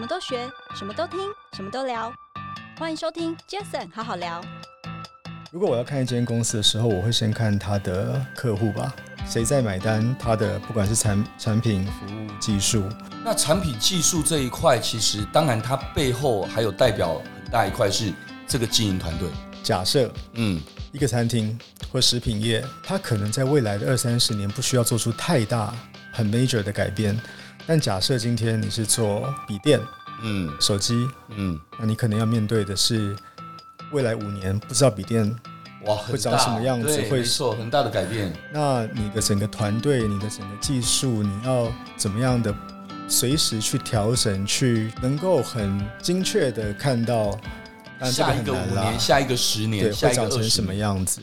什么都学，什么都听，什么都聊。欢迎收听 Jason 好好聊。如果我要看一间公司的时候，我会先看他的客户吧，谁在买单？他的不管是产产品、服务、技术。那产品技术这一块，其实当然它背后还有代表很大一块是这个经营团队。假设，嗯，一个餐厅或食品业，它可能在未来的二三十年不需要做出太大、很 major 的改变。但假设今天你是做笔电，嗯，手机，嗯，那你可能要面对的是未来五年不知道笔电哇会长什么样子，会受很大的改变。那你的整个团队，你的整个技术，你要怎么样的？随时去调整，去能够很精确的看到，下一个五年、下一个十年，对，会长成什么样子？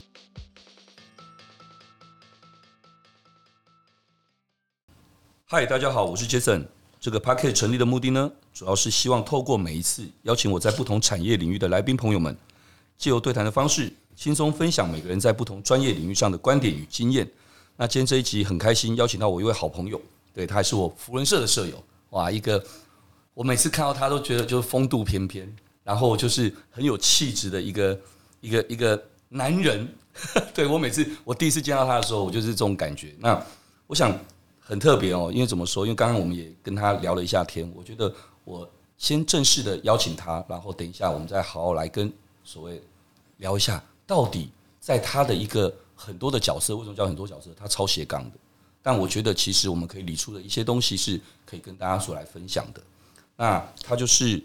嗨，大家好，我是 Jason。这个 Podcast 成立的目的呢，主要是希望透过每一次邀请我在不同产业领域的来宾朋友们，借由对谈的方式，轻松分享每个人在不同专业领域上的观点与经验。那今天这一集很开心邀请到我一位好朋友。对，他还是我福人社的社友，哇，一个我每次看到他都觉得就是风度翩翩，然后就是很有气质的一个一个一个男人。对，我每次我第一次见到他的时候，我就是这种感觉。那我想很特别哦，因为怎么说？因为刚刚我们也跟他聊了一下天，我觉得我先正式的邀请他，然后等一下我们再好好来跟所谓聊一下，到底在他的一个很多的角色，为什么叫很多角色？他超斜杠的。但我觉得，其实我们可以理出的一些东西是可以跟大家所来分享的。那他就是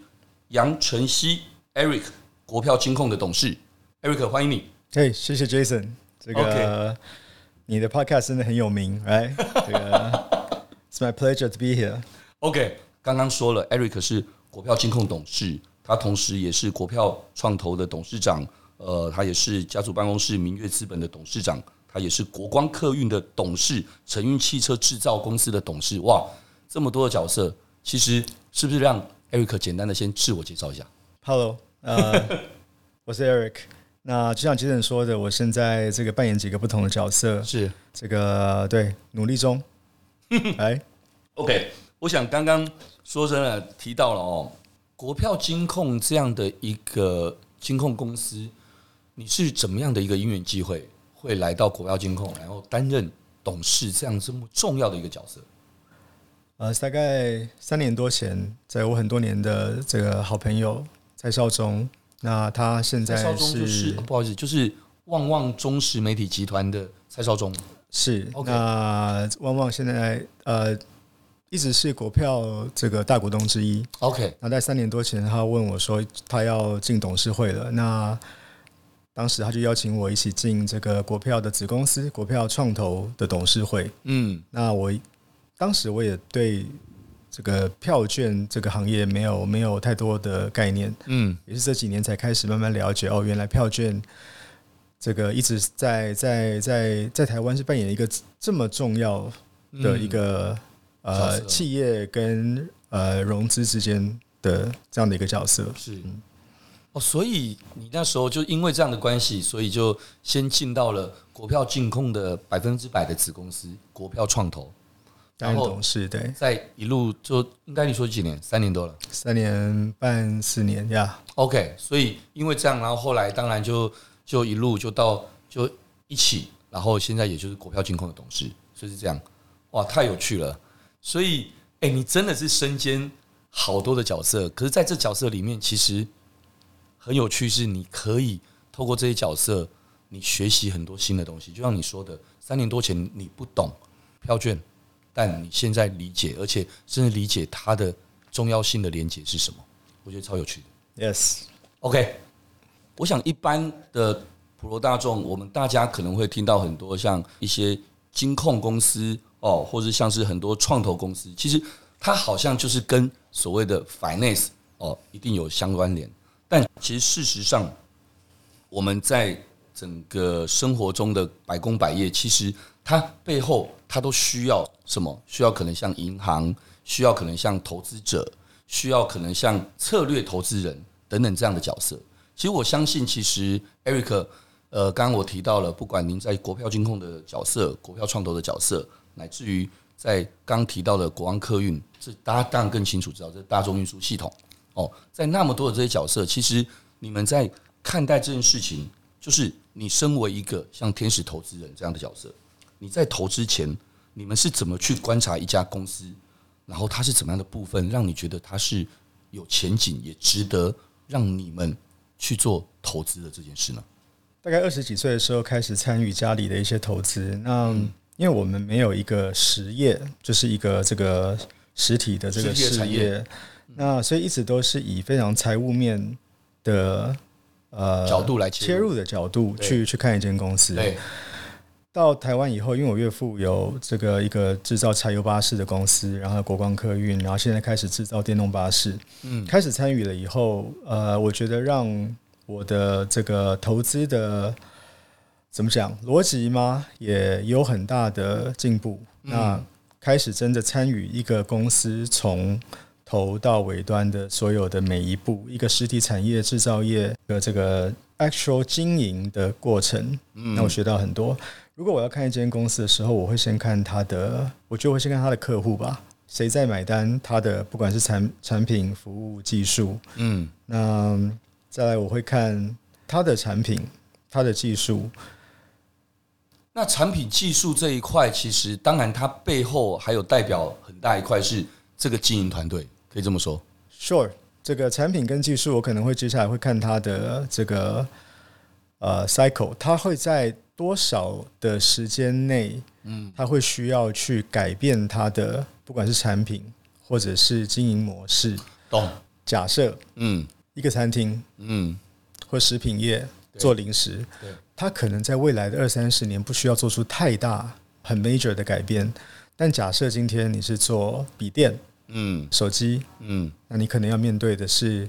杨晨曦 Eric 国票金控的董事，Eric 欢迎你。嘿，谢谢 Jason，这个 Okay. 你的 Podcast 真的很有名，Right？这个 It's my pleasure to be here。OK，刚刚说了，Eric 是国票金控董事，他同时也是国票创投的董事长，呃，他也是家族办公室明月资本的董事长。他也是国光客运的董事，成运汽车制造公司的董事。哇，这么多的角色，其实是不是让 Eric 简单的先自我介绍一下？Hello，呃，我是 Eric。那就像杰森说的，我现在这个扮演几个不同的角色，是这个对，努力中。哎，OK，我想刚刚说真的提到了哦，国票金控这样的一个金控公司，你是怎么样的一个因缘机会？会来到国票金控，然后担任董事这样这么重要的一个角色。呃，大概三年多前，在我很多年的这个好朋友蔡少忠，那他现在是，不好意思，就是旺旺中时媒体集团的蔡少忠。是，Okay. 那旺旺现在呃一直是国票这个大股东之一。OK，那在三年多前，他问我说他要进董事会了。那当时他就邀请我一起进这个国票的子公司国票创投的董事会。嗯，那我当时我也对这个票券这个行业没有没有太多的概念。嗯，也是这几年才开始慢慢了解哦，原来票券这个一直在在在在台湾是扮演一个这么重要的一个呃企业跟呃融资之间的这样的一个角色。是。哦，所以你那时候就因为这样的关系，所以就先进到了国票金控的百分之百的子公司国票创投，然后董事对，在一路就应该你说几年，三年多了，三年半四年呀。Yeah. OK，所以因为这样，然后后来当然就就一路就到就一起，然后现在也就是股票金控的董事，所以是这样。哇，太有趣了。所以，哎，你真的是身兼好多的角色，可是在这角色里面，其实。很有趣，是你可以透过这些角色，你学习很多新的东西。就像你说的，三年多前你不懂票券，但你现在理解，而且甚至理解它的重要性的连接是什么？我觉得超有趣的。Yes，OK。我想一般的普罗大众，我们大家可能会听到很多像一些金控公司哦，或者像是很多创投公司，其实它好像就是跟所谓的 finance 哦，一定有相关联。但其实事实上，我们在整个生活中的百工百业，其实它背后它都需要什么？需要可能像银行，需要可能像投资者，需要可能像策略投资人等等这样的角色。其实我相信，其实 Eric，呃，刚刚我提到了，不管您在国票金控的角色、国票创投的角色，乃至于在刚提到的国光客运，这大家当然更清楚知道，这大众运输系统哦，在那么多的这些角色，其实你们在看待这件事情，就是你身为一个像天使投资人这样的角色，你在投资前，你们是怎么去观察一家公司，然后它是怎么样的部分，让你觉得它是有前景，也值得让你们去做投资的这件事呢？大概二十几岁的时候开始参与家里的一些投资，那因为我们没有一个实业，就是一个这个实体的这个事业，那所以一直都是以非常财务面的呃角度来切入的角度去去看一间公司。到台湾以后，因为我岳父有这个一个制造柴油巴士的公司，然后国光客运，然后现在开始制造电动巴士，嗯，开始参与了以后，呃，我觉得让。我的这个投资的怎么讲逻辑吗？也有很大的进步。那开始真的参与一个公司从头到尾端的所有的每一步，一个实体产业制造业的这个 actual 经营的过程。嗯那我学到很多。如果我要看一间公司的时候，我会先看它的，我就会先看它的客户吧，谁在买单？它的不管是产产品、服务、技术，嗯，那。再来，我会看它的产品、它的技术。那产品技术这一块，其实当然它背后还有代表很大一块是这个经营团队，可以这么说。Sure，这个产品跟技术，我可能会接下来会看它的这个呃 cycle，它会在多少的时间内，嗯，他会需要去改变他的不管是产品或者是经营模式。懂？假设，嗯。一个餐厅，嗯，或食品业做零食，对，它可能在未来的二三十年不需要做出太大很 major 的改变。但假设今天你是做笔电，嗯，手机，嗯，那你可能要面对的是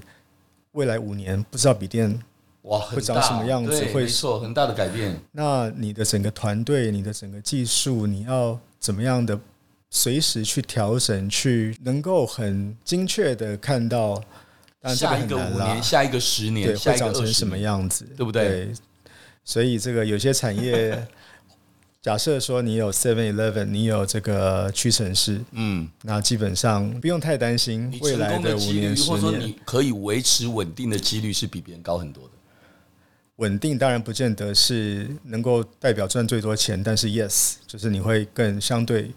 未来五年不知道笔电哇会长什么样子，会错很大的改变。那你的整个团队，你的整个技术，你要怎么样的随时去调整，去能够很精确的看到。下一个五年，下一个十年，对，会长成什么样子，对不对？对，所以这个有些产业，假设说你有 Seven Eleven，你有这个屈臣氏，嗯，那基本上不用太担心未来的五年、十年，或者说你可以维持稳定的几率是比别人高很多的。稳定当然不见得是能够代表赚最多钱，但是 Yes，就是你会更相对。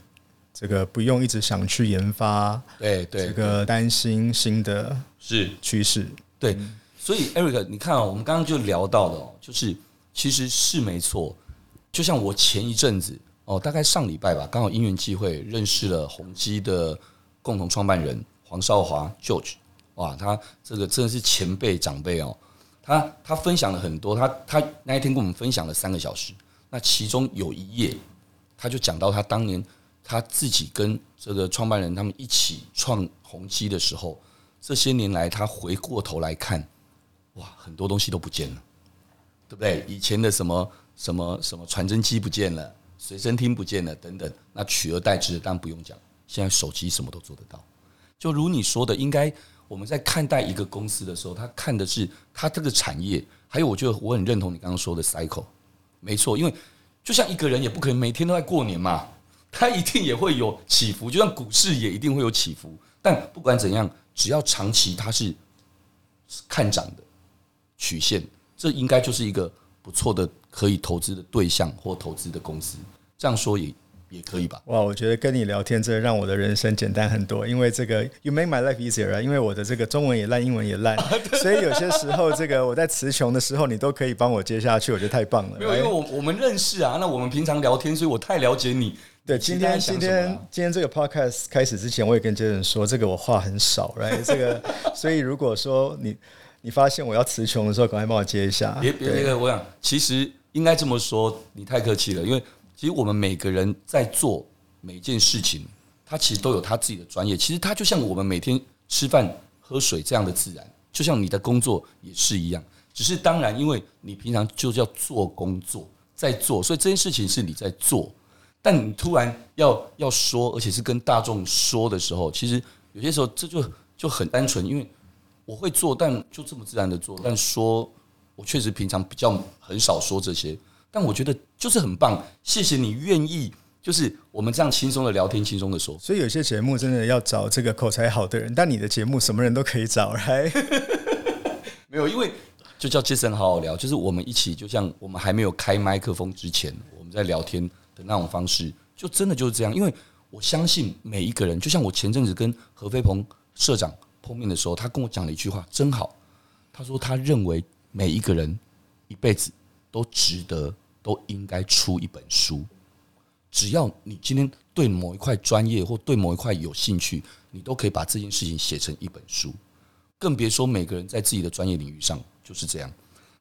这个不用一直想去研发，对对，这个担心新的是趋势，对。所以 Eric，你看啊，我们刚刚就聊到了，就是其实是没错。就像我前一阵子哦，大概上礼拜吧，刚好因缘际会认识了宏基的共同创办人黄少华 George，哇，他这个真的是前辈长辈哦。他他分享了很多，他他那一天跟我们分享了三个小时，那其中有一页，他就讲到他当年。他自己跟这个创办人他们一起创宏基的时候，这些年来他回过头来看，哇，很多东西都不见了，对不对？以前的什么什么什么传真机不见了，随身听不见了，等等，那取而代之的当然不用讲，现在手机什么都做得到。就如你说的，应该我们在看待一个公司的时候，他看的是他这个产业，还有我觉得我很认同你刚刚说的 cycle，没错，因为就像一个人也不可能每天都在过年嘛。他一定也会有起伏，就像股市也一定会有起伏。但不管怎样，只要长期它是看涨的曲线，这应该就是一个不错的可以投资的对象或投资的公司。这样说也也可以吧？哇，我觉得跟你聊天真的让我的人生简单很多。因为这个，You make my life easier 啊！因为我的这个中文也烂，英文也烂，所以有些时候这个我在词穷的时候，你都可以帮我接下去，我觉得太棒了。没有，因为我我们认识啊，那我们平常聊天，所以我太了解你。对，今天今天今天这个 podcast 开始之前，我也跟 Jason 说，这个我话很少，right？这个，所以如果说你你发现我要词穷的时候，赶快帮我接一下。别别那个，我想其实应该这么说，你太客气了，因为其实我们每个人在做每一件事情，他其实都有他自己的专业。其实他就像我们每天吃饭喝水这样的自然，就像你的工作也是一样。只是当然，因为你平常就叫做工作在做，所以这件事情是你在做。但你突然要要说，而且是跟大众说的时候，其实有些时候这就就很单纯，因为我会做，但就这么自然的做。但说，我确实平常比较很少说这些，但我觉得就是很棒。谢谢你愿意就是我们这样轻松的聊天，轻松的说。所以有些节目真的要找这个口才好的人，但你的节目什么人都可以找来。没有，因为就叫 Jason 好好聊，就是我们一起，就像我们还没有开麦克风之前，我们在聊天的那种方式，就真的就是这样。因为我相信每一个人，就像我前阵子跟何飞鹏社长碰面的时候，他跟我讲了一句话，真好。他说他认为每一个人一辈子都值得，都应该出一本书。只要你今天对某一块专业或对某一块有兴趣，你都可以把这件事情写成一本书。更别说每个人在自己的专业领域上就是这样。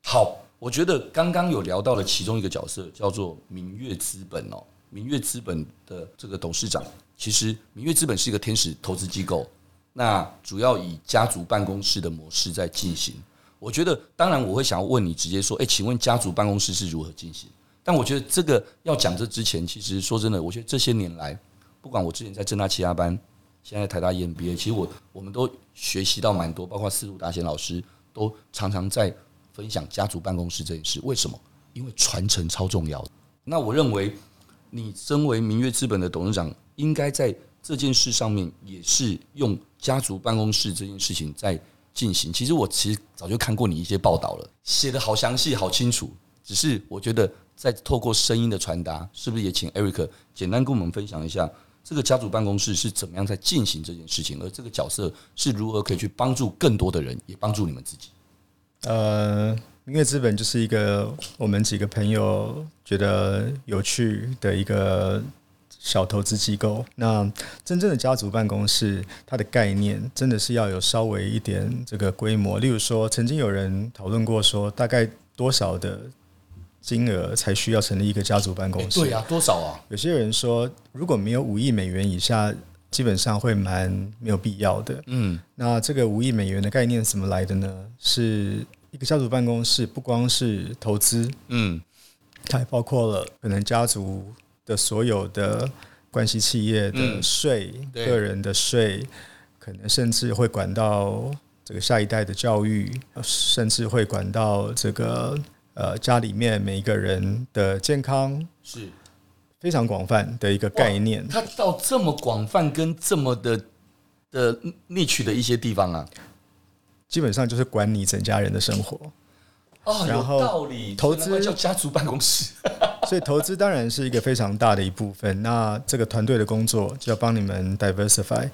好，我觉得刚刚有聊到了其中一个角色，叫做明月资本哦。明月资本的这个董事长，其实明月资本是一个天使投资机构，那主要以家族办公室的模式在进行。我觉得，当然我会想要问你，直接说，诶，请问家族办公室是如何进行？但我觉得这个要讲这之前，其实说真的，我觉得这些年来，不管我之前在正大企压班。现在台大 EMBA，其实我我们都学习到蛮多，包括司徒达贤老师都常常在分享家族办公室这件事。为什么？因为传承超重要。那我认为，你身为明月资本的董事长，应该在这件事上面也是用家族办公室这件事情在进行。其实我其实早就看过你一些报道了，写得好详细、好清楚。只是我觉得，在透过声音的传达，是不是也请 Eric 简单跟我们分享一下？这个家族办公室是怎么样在进行这件事情？而这个角色是如何可以去帮助更多的人，也帮助你们自己？呃，明月资本就是一个我们几个朋友觉得有趣的一个小投资机构。那真正的家族办公室，它的概念真的是要有稍微一点这个规模。例如说，曾经有人讨论过说，大概多少的。金额才需要成立一个家族办公室？对呀，多少啊？有些人说，如果没有五亿美元以下，基本上会蛮没有必要的。嗯，那这个五亿美元的概念怎么来的呢？是一个家族办公室，不光是投资，嗯，它还包括了可能家族的所有的关系企业的税、个人的税，可能甚至会管到这个下一代的教育，甚至会管到这个。呃，家里面每一个人的健康是非常广泛的一个概念。它到这么广泛跟这么的的 niche 的一些地方啊，基本上就是管你整家人的生活。哦，有道理。投资叫家族办公室，所以投资当然是一个非常大的一部分。那这个团队的工作就要帮你们 diversify，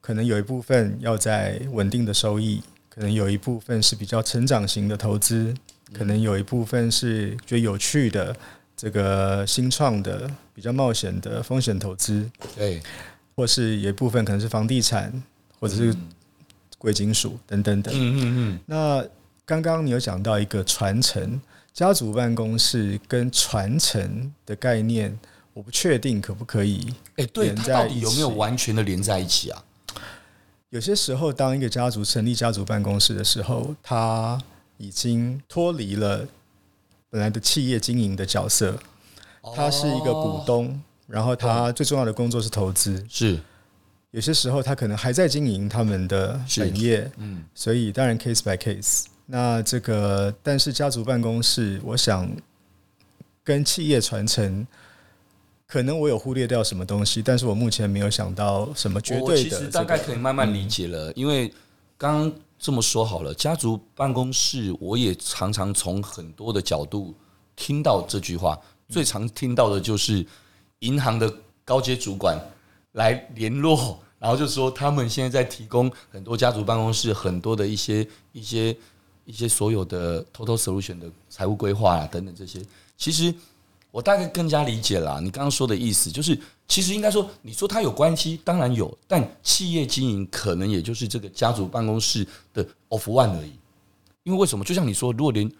可能有一部分要在稳定的收益，可能有一部分是比较成长型的投资。可能有一部分是觉得有趣的，这个新创的、比较冒险的风险投资，对，或是有一部分可能是房地产，或者是贵金属等等等。嗯嗯嗯。那刚刚你有讲到一个传承家族办公室跟传承的概念，我不确定可不可以。哎，对，它到底有没有完全的连在一起啊？有些时候，当一个家族成立家族办公室的时候，他已经脱离了本来的企业经营的角色，他是一个股东，然后他最重要的工作是投资。是有些时候他可能还在经营他们的本业，嗯，所以当然 case by case。那这个但是家族办公室，我想跟企业传承，可能我有忽略掉什么东西，但是我目前没有想到什么绝对的。其实大概可以慢慢理解了，因为刚刚。这么说好了，家族办公室，我也常常从很多的角度听到这句话。最常听到的就是银行的高阶主管来联络，然后就说他们现在在提供很多家族办公室很多的一些一些一些所有的 total solution 的财务规划啊等等这些，其实。我大概更加理解了你刚刚说的意思，就是其实应该说，你说它有关系，当然有，但企业经营可能也就是这个家族办公室的 of one 而已。因为为什么？就像你说，如果连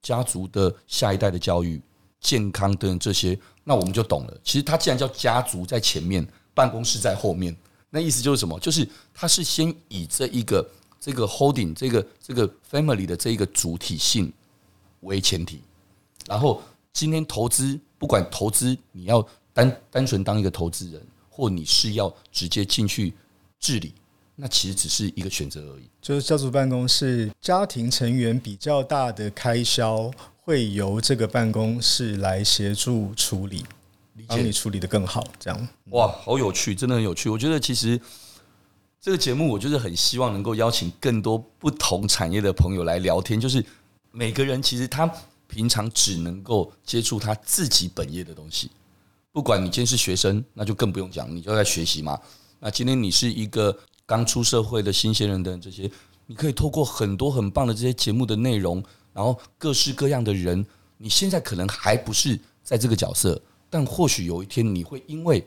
家族的下一代的教育、健康等等这些，那我们就懂了。其实它既然叫家族在前面，办公室在后面，那意思就是什么？就是它是先以这一个这个 holding 这个这个 family 的这一个主体性为前提，然后。今天投资，不管投资你要单单纯当一个投资人，或你是要直接进去治理，那其实只是一个选择而已。就是家族办公室，家庭成员比较大的开销会由这个办公室来协助处理。帮你处理得更好。这样哇，好有趣，真的很有趣。我觉得其实这个节目，我就是很希望能够邀请更多不同产业的朋友来聊天。就是每个人其实他平常只能够接触他自己本业的东西。不管你今天是学生，那就更不用讲，你就在学习嘛。那今天你是一个刚出社会的新鲜人的这些，你可以透过很多很棒的这些节目的内容，然后各式各样的人，你现在可能还不是在这个角色，但或许有一天你会因为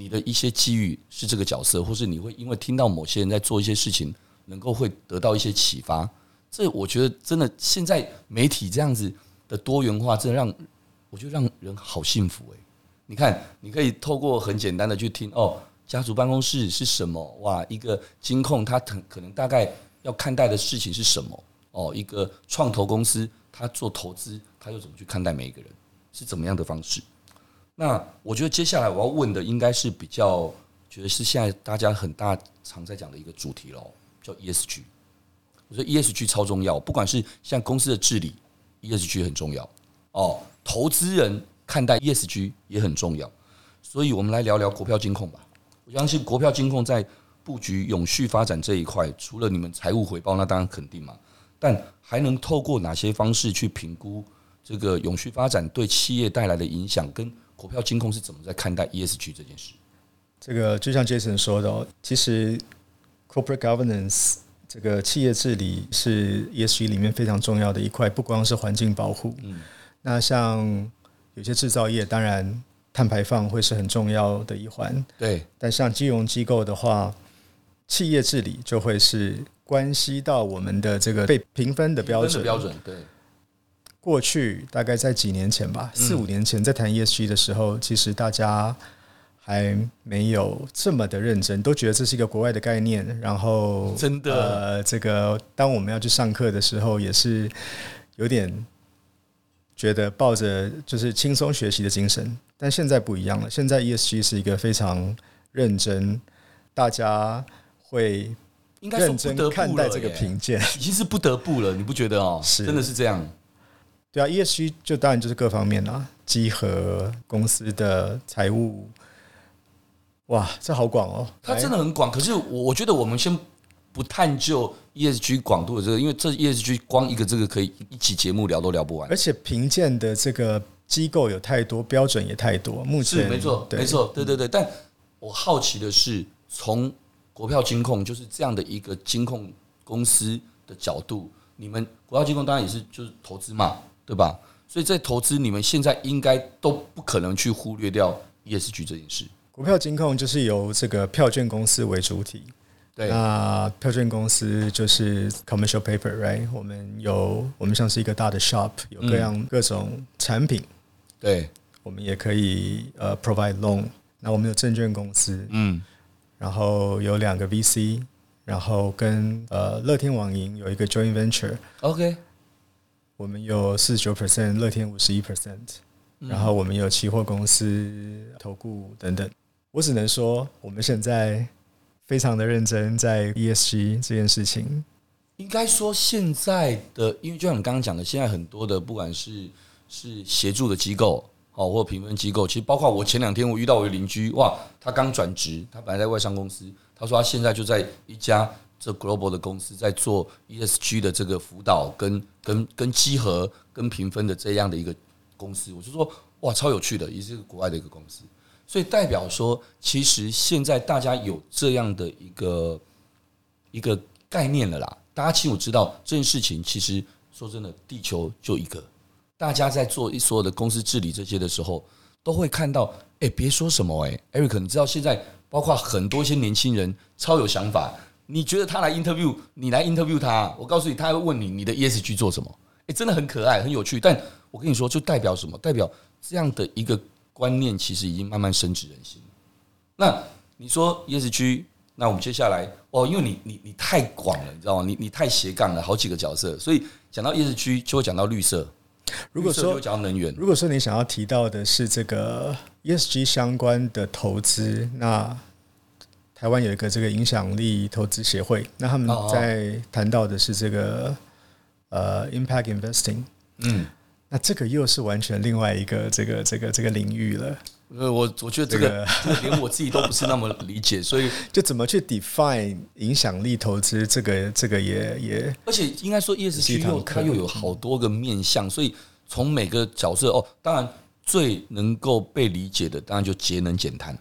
你的一些机遇是这个角色，或是你会因为听到某些人在做一些事情，能够会得到一些启发。这我觉得真的现在媒体这样子的多元化，真的让我觉得让人好幸福诶。你看，你可以透过很简单的去听哦。家族办公室是什么？哇，一个金控，他可能大概要看待的事情是什么？哦，一个创投公司，他做投资，他又怎么去看待每一个人？是怎么样的方式？那我觉得接下来我要问的，应该是比较觉得是现在大家很大常在讲的一个主题喽，叫 ESG。我觉得 ESG 超重要，不管是像公司的治理，ESG 很重要哦。投资人看待 ESG 也很重要，所以我们来聊聊国票金控吧。我相信国票金控在布局永续发展这一块，除了你们财务回报，那当然肯定嘛。但还能透过哪些方式去评估这个永续发展对企业带来的影响？跟国票金控是怎么在看待 ESG 这件事？这个就像 Jason 说的哦，其实 Corporate Governance 这个企业治理是 ESG 里面非常重要的一块，不光是环境保护。嗯，那像有些制造业，当然。碳排放会是很重要的一环，对。但像金融机构的话，企业治理就会是关系到我们的这个被评分的标准。标准对。过去大概在几年前吧，四五年前在谈 ESG 的时候，其实大家还没有这么的认真，都觉得这是一个国外的概念。然后，真的，呃，这个当我们要去上课的时候，也是有点。觉得抱着就是轻松学习的精神，但现在不一样了。现在 ESG 是一个非常认真，大家会认真看待这个评鉴，已经是不得不了，你不觉得哦？是，真的是这样。对啊，ESG 就当然就是各方面啦，集合公司的财务，哇，这好广哦，它真的很广。可是我我觉得我们先。不探究 ESG 广度的这个，因为这 ESG 光一个这个可以一期节目聊都聊不完，而且评鉴的这个机构有太多，标准也太多。目前是没错，没错，对对对。但我好奇的是，从国票金控就是这样的一个金控公司的角度，你们国票金控当然也是就是投资嘛，对吧？所以在投资，你们现在应该都不可能去忽略掉 ESG 这件事。股票金控就是由这个票券公司为主体。对，那票券公司就是 commercial paper，right？我们有，我们像是一个大的 shop，有各样各种产品。对，我们也可以呃 provide loan。那我们有证券公司，嗯，然后有两个 VC，然后跟呃乐天网银有一个 joint venture。OK，我们有四十九 percent，乐天五十一 percent，然后我们有期货公司、投顾等等。我只能说，我们现在。非常的认真在 ESG 这件事情，应该说现在的，因为就像你刚刚讲的，现在很多的不管是是协助的机构，哦或评分机构，其实包括我前两天我遇到我的邻居，哇，他刚转职，他本来在外商公司，他说他现在就在一家这 global 的公司在做 ESG 的这个辅导跟跟跟稽核跟评分的这样的一个公司，我就说哇，超有趣的，也是一个国外的一个公司。所以代表说，其实现在大家有这样的一个一个概念了啦。大家清楚知道这件事情，其实说真的，地球就一个。大家在做一所有的公司治理这些的时候，都会看到，哎，别说什么，哎，Eric，你知道现在包括很多一些年轻人超有想法。你觉得他来 interview，你来 interview 他，我告诉你，他会问你你的 ESG 做什么？哎，真的很可爱，很有趣。但我跟你说，就代表什么？代表这样的一个。观念其实已经慢慢深植人心。那你说 ESG，那我们接下来哦，因为你你你太广了，你知道吗？你你太斜杠了，好几个角色，所以讲到 ESG 就会讲到绿色。如果说讲到能源，如果说你想要提到的是这个 ESG 相关的投资，那台湾有一个这个影响力投资协会，那他们在谈到的是这个呃 Impact Investing，嗯。那这个又是完全另外一个这个这个这个领域了。呃，我我觉得这个、这个。连我自己都不是那么理解，所以就怎么去 define 影响力投资，这个这个也也，而且应该说 ESG 又它又有好多个面向，所以从每个角色哦，当然最能够被理解的，当然就节能减碳，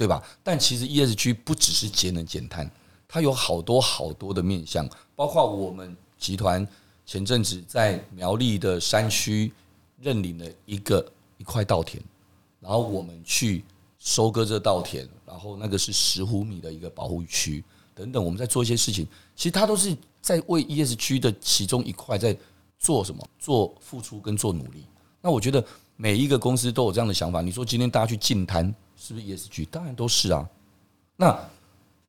对吧？但其实 ESG 不只是节能减碳，它有好多好多的面向，包括我们集团前阵子在苗栗的山区认领了一个一块稻田。然后我们去收割这稻田，然后那个是石虎米的一个保护区等等，我们在做一些事情，其实它都是在为 ESG 的其中一块在做什么，做付出跟做努力。那我觉得每一个公司都有这样的想法。你说今天大家去净滩，是不是 ESG？当然都是啊。那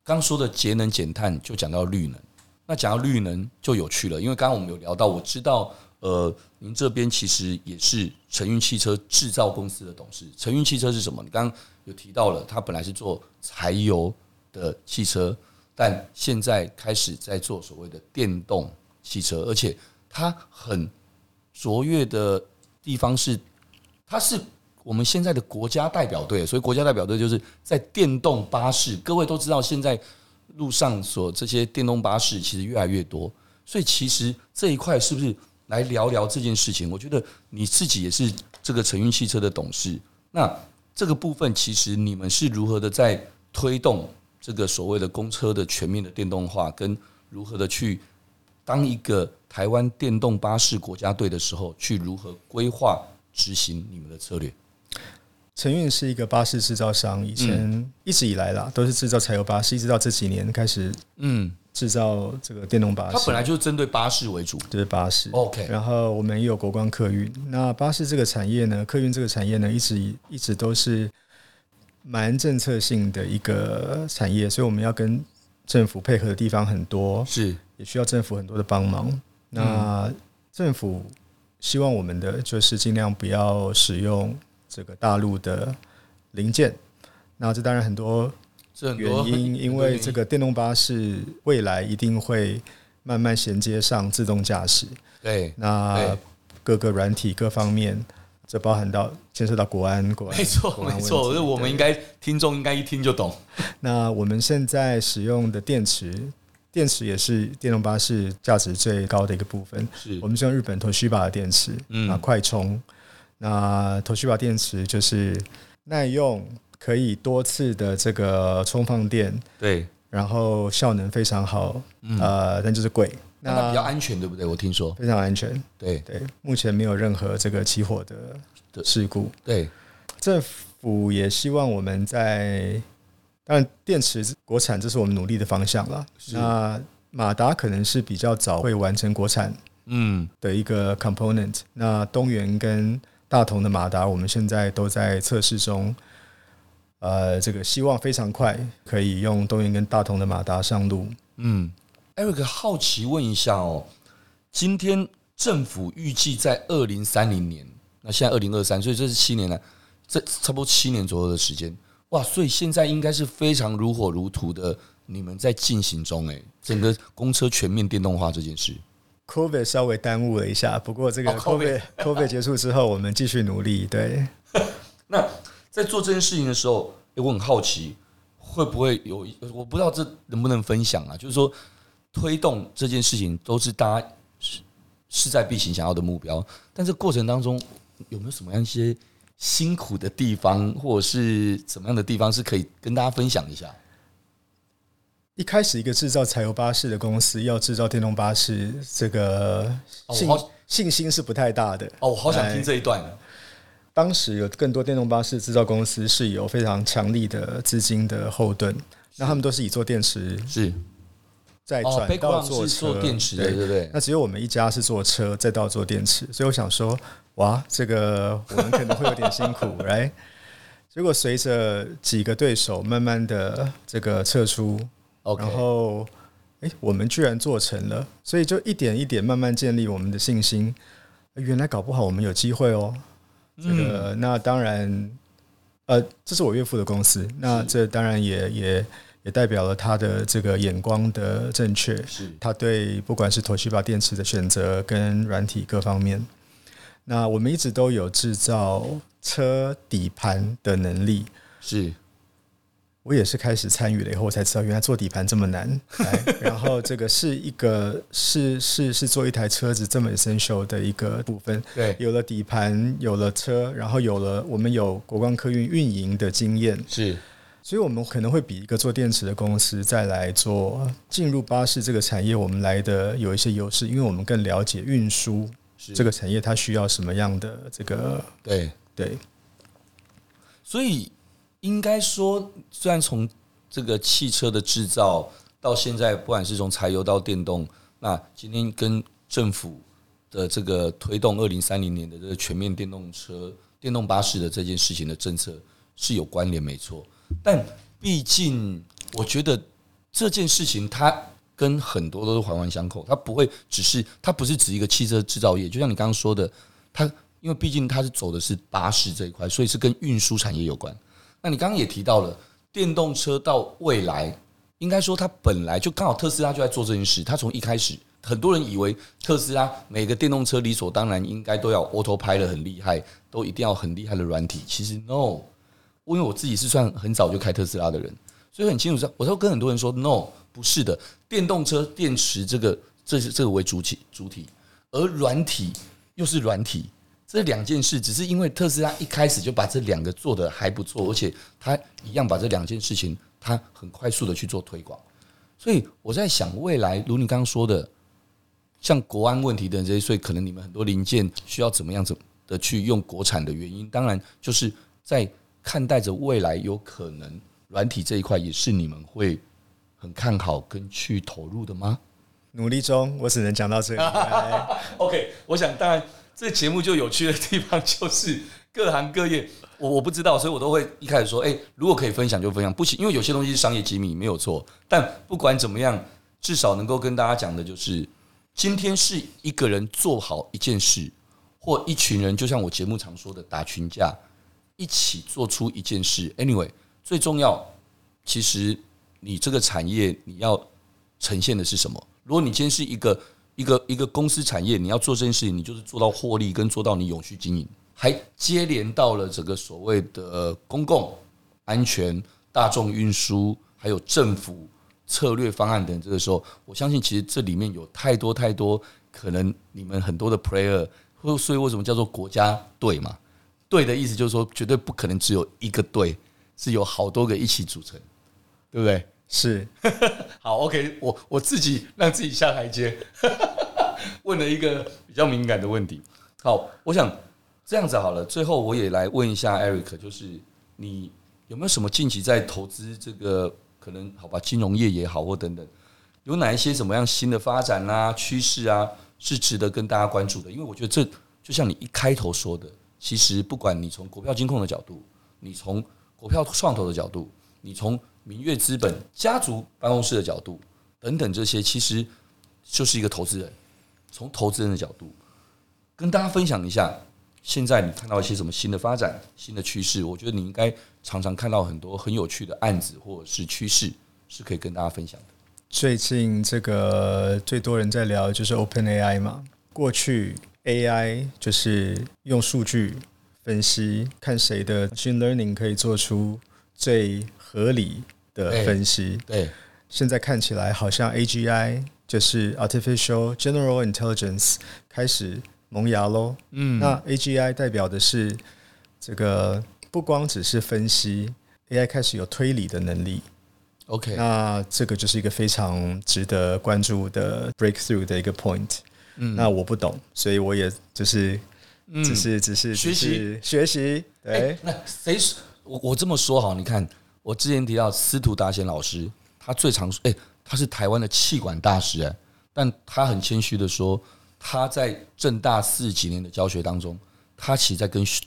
刚说的节能减碳就讲到绿能，那讲到绿能就有趣了，因为刚刚我们有聊到，我知道。呃，您这边其实也是承运汽车制造公司的董事。承运汽车是什么？你刚刚有提到了，它本来是做柴油的汽车，但现在开始在做所谓的电动汽车，而且它很卓越的地方是，它是我们现在的国家代表队。所以国家代表队就是在电动巴士。各位都知道，现在路上所这些电动巴士其实越来越多，所以其实这一块是不是？来聊聊这件事情，我觉得你自己也是这个承运汽车的董事，那这个部分其实你们是如何的在推动这个所谓的公车的全面的电动化，跟如何的去当一个台湾电动巴士国家队的时候，去如何规划执行你们的策略？承运是一个巴士制造商，以前一直以来啦，都是制造柴油巴士，一直到这几年开始，嗯。制造这个电动巴士，它本来就是针对巴士为主，就是巴士。OK，然后我们也有国光客运。那巴士这个产业呢，客运这个产业呢，一直一直都是蛮政策性的一个产业，所以我们要跟政府配合的地方很多，是也需要政府很多的帮忙。那政府希望我们的就是尽量不要使用这个大陆的零件。那这当然很多。原因，因为这个电动巴士未来一定会慢慢衔接上自动驾驶。对，那各个软体各方面，这包含到牵涉到国安，国安没错，没错。这我们应该听众应该一听就懂。那我们现在使用的电池，电池也是电动巴士价值最高的一个部分。是我们是用日本 Toshiba 的电池，啊，快充。那 Toshiba 电池就是耐用。可以多次的这个充放电，对，然后效能非常好，嗯、呃，但就是贵。那它比较安全，对不对？我听说非常安全，对对，目前没有任何这个起火的的事故。对，政府也希望我们在，当然电池国产这是我们努力的方向了。那马达可能是比较早会完成国产，嗯，的一个 component、嗯。那东元跟大同的马达，我们现在都在测试中。呃，这个希望非常快可以用东元跟大同的马达上路。嗯，Eric 好奇问一下哦，今天政府预计在二零三零年，那现在二零二三，所以这是七年了，这差不多七年左右的时间。哇，所以现在应该是非常如火如荼的，你们在进行中哎，整个公车全面电动化这件事。COVID 稍微耽误了一下，不过这个 COVID COVID 结束之后，我们继续努力。对，那。在做这件事情的时候，我很好奇，会不会有？我不知道这能不能分享啊？就是说，推动这件事情都是大家势在必行想要的目标，但这过程当中有没有什么样一些辛苦的地方，或者是怎么样的地方是可以跟大家分享一下？一开始，一个制造柴油巴士的公司要制造电动巴士，这个信信心是不太大的。哦，我好想听这一段。当时有更多电动巴士制造公司是有非常强力的资金的后盾，那他们都是以做电池是，再转到做车电池，对对对。那只有我们一家是做车，再到做电池，所以我想说，哇，这个我们可能会有点辛苦，来。结果随着几个对手慢慢的这个撤出，然后哎，我们居然做成了，所以就一点一点慢慢建立我们的信心。原来搞不好我们有机会哦。这个那当然，呃，这是我岳父的公司，那这当然也也也代表了他的这个眼光的正确，是他对不管是 Toshiba 电池的选择跟软体各方面。那我们一直都有制造车底盘的能力。是，我也是开始参与了以后，我才知道原来做底盘这么难。然后这个是一个是是是做一台车子这么 essential 的一个部分。对，有了底盘，有了车，然后有了我们有国光客运运营的经验。是。所以，我们可能会比一个做电池的公司再来做进入巴士这个产业，我们来的有一些优势，因为我们更了解运输这个产业，它需要什么样的这个对对。所以，应该说，虽然从这个汽车的制造到现在，不管是从柴油到电动，那今天跟政府的这个推动二零三零年的这个全面电动车、电动巴士的这件事情的政策是有关联，没错。但毕竟，我觉得这件事情它跟很多都是环环相扣，它不会只是它不是指一个汽车制造业，就像你刚刚说的，它因为毕竟它是走的是巴士这一块，所以是跟运输产业有关。那你刚刚也提到了电动车到未来，应该说它本来就刚好特斯拉就在做这件事，它从一开始很多人以为特斯拉每个电动车理所当然应该都要 Autopilot 很厉害，都一定要很厉害的软体，其实 No。因为我自己是算很早就开特斯拉的人，所以很清楚知道，我都跟很多人说，no，不是的，电动车电池这个这是这个为主体主体，而软体又是软体，这两件事只是因为特斯拉一开始就把这两个做的还不错，而且他一样把这两件事情他很快速的去做推广，所以我在想未来，如你刚刚说的，像国安问题的这些，所以可能你们很多零件需要怎么样子的去用国产的原因，当然就是在。看待着未来有可能软体这一块也是你们会很看好跟去投入的吗？努力中，我只能讲到这里。OK，我想当然这节目就有趣的地方就是各行各业，我我不知道，所以我都会一开始说，哎，如果可以分享就分享，不行，因为有些东西是商业机密，没有错。但不管怎么样，至少能够跟大家讲的就是，今天是一个人做好一件事，或一群人，就像我节目常说的打群架。一起做出一件事，anyway，最重要，其实你这个产业你要呈现的是什么？如果你今天是一个一个一个公司产业，你要做这件事情，你就是做到获利跟做到你永续经营，还接连到了这个所谓的公共安全、大众运输，还有政府策略方案等。这个时候，我相信其实这里面有太多太多可能，你们很多的 player，所以为什么叫做国家队嘛？队的意思就是说，绝对不可能只有一个队，是有好多个一起组成，对不对？是。好，OK，我我自己让自己下台阶，问了一个比较敏感的问题。好，我想这样子好了。最后我也来问一下 Eric，就是你有没有什么近期在投资这个可能好吧，金融业也好或等等，有哪一些什么样新的发展啊、趋势啊，是值得跟大家关注的？因为我觉得这就像你一开头说的。其实，不管你从股票金控的角度，你从股票创投的角度，你从明月资本家族办公室的角度，等等这些，其实就是一个投资人。从投资人的角度，跟大家分享一下，现在你看到一些什么新的发展、新的趋势？我觉得你应该常常看到很多很有趣的案子或者是趋势，是可以跟大家分享的。最近这个最多人在聊就是 OpenAI 嘛，过去。AI 就是用数据分析，看谁的 machine learning 可以做出最合理的分析。对，现在看起来好像 AGI 就是 artificial general intelligence 开始萌芽喽。嗯，那 AGI 代表的是这个不光只是分析，AI 开始有推理的能力。OK，那这个就是一个非常值得关注的 breakthrough 的一个 point。嗯，那我不懂，所以我也就是，只是只是学习学习。对，欸、那谁是我？我这么说好，你看，我之前提到司徒达贤老师，他最常说，哎、他是台湾的气管大师，哎，但他很谦虚的说，他在政大四十几年的教学当中，他其实在跟学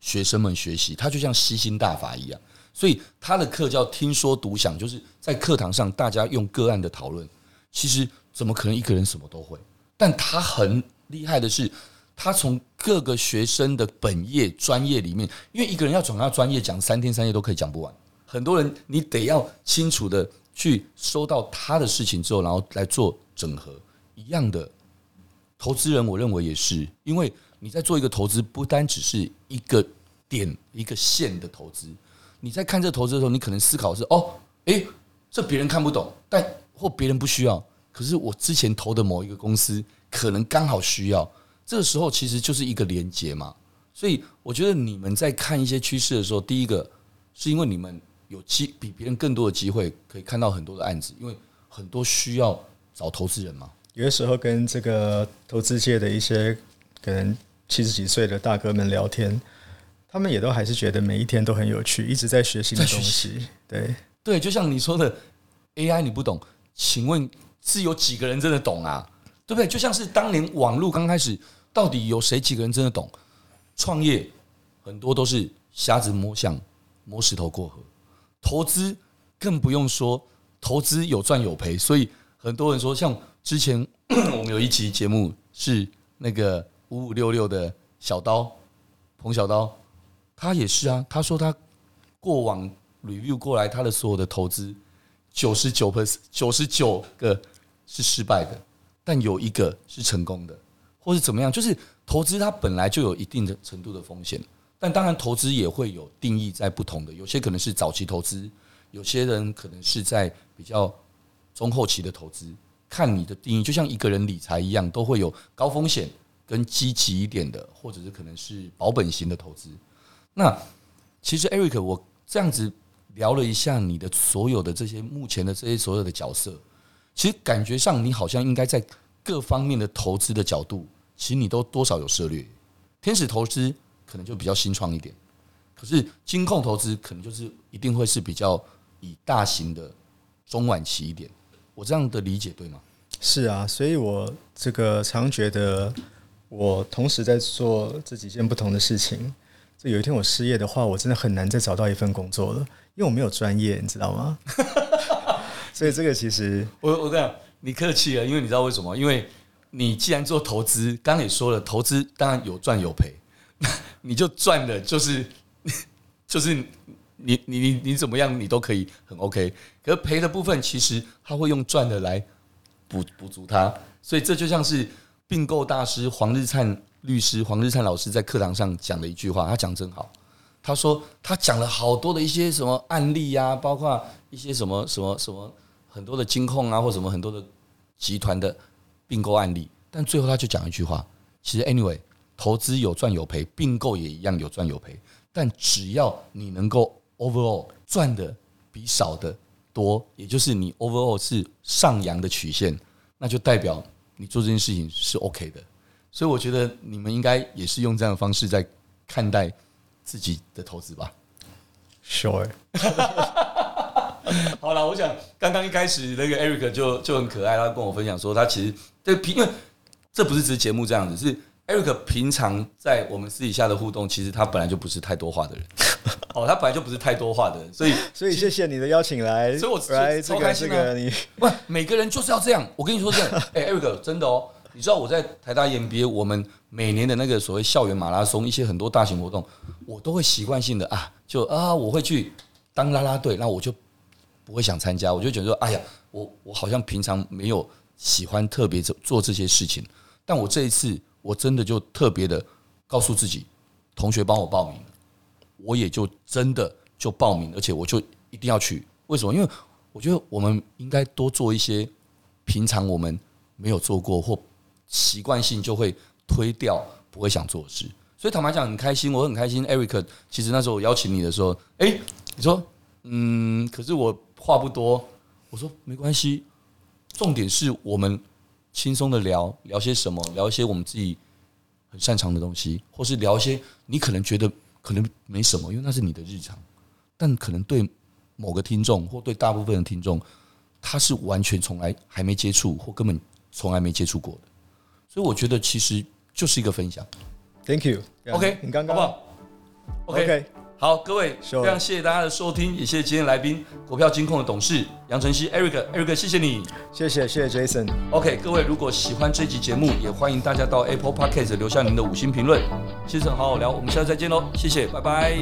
学生们学习，他就像吸星大法一样，所以他的课叫听说读讲，就是在课堂上大家用个案的讨论，其实怎么可能一个人什么都会？但他很厉害的是，他从各个学生的本业专业里面，因为一个人要转到专业，讲三天三夜都可以讲不完。很多人你得要清楚的去收到他的事情之后，然后来做整合。一样的投资人，我认为也是，因为你在做一个投资，不单只是一个点一个线的投资，你在看这投资的时候，你可能思考是哦，诶，这别人看不懂，但或别人不需要，可是我之前投的某一个公司可能刚好需要，这个时候其实就是一个连接嘛。所以我觉得你们在看一些趋势的时候，第一个是因为你们有机比别人更多的机会，可以看到很多的案子，因为很多需要找投资人嘛。有的时候跟这个投资界的一些可能七十几岁的大哥们聊天，他们也都还是觉得每一天都很有趣，一直在学新的东西。对对，就像你说的 AI 你不懂，请问是有几个人真的懂啊？对不对？就像是当年网络刚开始，到底有谁几个人真的懂？创业很多都是瞎子摸象，摸石头过河。投资更不用说，投资有赚有赔，所以很多人说，像之前 我们有一期节目是那个五五六六的小刀彭小刀，他也是啊，他说他过往 review 过来他的所有的投资，九十九 percent 九十九个是失败的，但有一个是成功的，或是怎么样，就是。投资它本来就有一定的程度的风险，但当然投资也会有定义在不同的，有些可能是早期投资，有些人可能是在比较中后期的投资，看你的定义，就像一个人理财一样，都会有高风险跟积极一点的，或者是可能是保本型的投资。那其实 Eric，我这样子聊了一下你的所有的这些目前的这些所有的角色，其实感觉上你好像应该在各方面的投资的角度。其实你都多少有涉猎，天使投资可能就比较新创一点，可是金控投资可能就是一定会是比较以大型的中晚期一点。我这样的理解对吗？是啊，所以我这个常觉得我同时在做这几件不同的事情。这有一天我失业的话，我真的很难再找到一份工作了，因为我没有专业，你知道吗？所以这个其实我我这样，你客气了，因为你知道为什么？因为。你既然做投资，刚刚也说了，投资当然有赚有赔，那 你就赚的就是 就是你你你你怎么样你都可以很 OK，可是赔的部分其实他会用赚的来补补足它，所以这就像是并购大师黄日灿律师黄日灿老师在课堂上讲的一句话，他讲真好，他说他讲了好多的一些什么案例啊，包括一些什么什么什么很多的金控啊，或什么很多的集团的。并购案例，但最后他就讲一句话：其实 anyway，投资有赚有赔，并购也一样有赚有赔。但只要你能够 overall 赚的比少的多，也就是你 overall 是上扬的曲线，那就代表你做这件事情是 OK 的。所以我觉得你们应该也是用这样的方式在看待自己的投资吧？Sure。好了，我想刚刚一开始那个 Eric 就就很可爱，他跟我分享说，他其实这平，因为这不是只是节目这样子，是 Eric 平常在我们私底下的互动，其实他本来就不是太多话的人。哦，他本来就不是太多话的人，所以 所以谢谢你的邀请来，所以我来超开心啊。你不，每个人就是要这样。我跟你说这样，哎，Eric 真的哦，你知道我在台大 EMBA，我们每年的那个所谓校园马拉松，一些很多大型活动，我都会习惯性的啊，就啊，我会去当啦啦队，那我就。不会想参加，我就觉得说，哎呀，我我好像平常没有喜欢特别做做这些事情，但我这一次我真的就特别的告诉自己，同学帮我报名，我也就真的就报名，而且我就一定要去。为什么？因为我觉得我们应该多做一些平常我们没有做过或习惯性就会推掉不会想做的事。所以坦白讲，很开心，我很开心。Eric，其实那时候我邀请你的时候，哎，你说，嗯，可是我。话不多，我说没关系，重点是我们轻松的聊聊些什么，聊一些我们自己很擅长的东西，或是聊一些你可能觉得可能没什么，因为那是你的日常，但可能对某个听众或对大部分的听众，他是完全从来还没接触或根本从来没接触过的，所以我觉得其实就是一个分享。Thank you. OK，你刚刚好不好？OK。Okay. 好，各位，非常谢谢大家的收听，也谢谢今天来宾，股票金控的董事杨晨曦 Eric，Eric，谢谢你，谢谢谢谢 Jason。OK，各位，如果喜欢这集节目，也欢迎大家到 Apple Podcast 留下您的五星评论。先生好好聊，我们下次再见喽，谢谢，拜拜。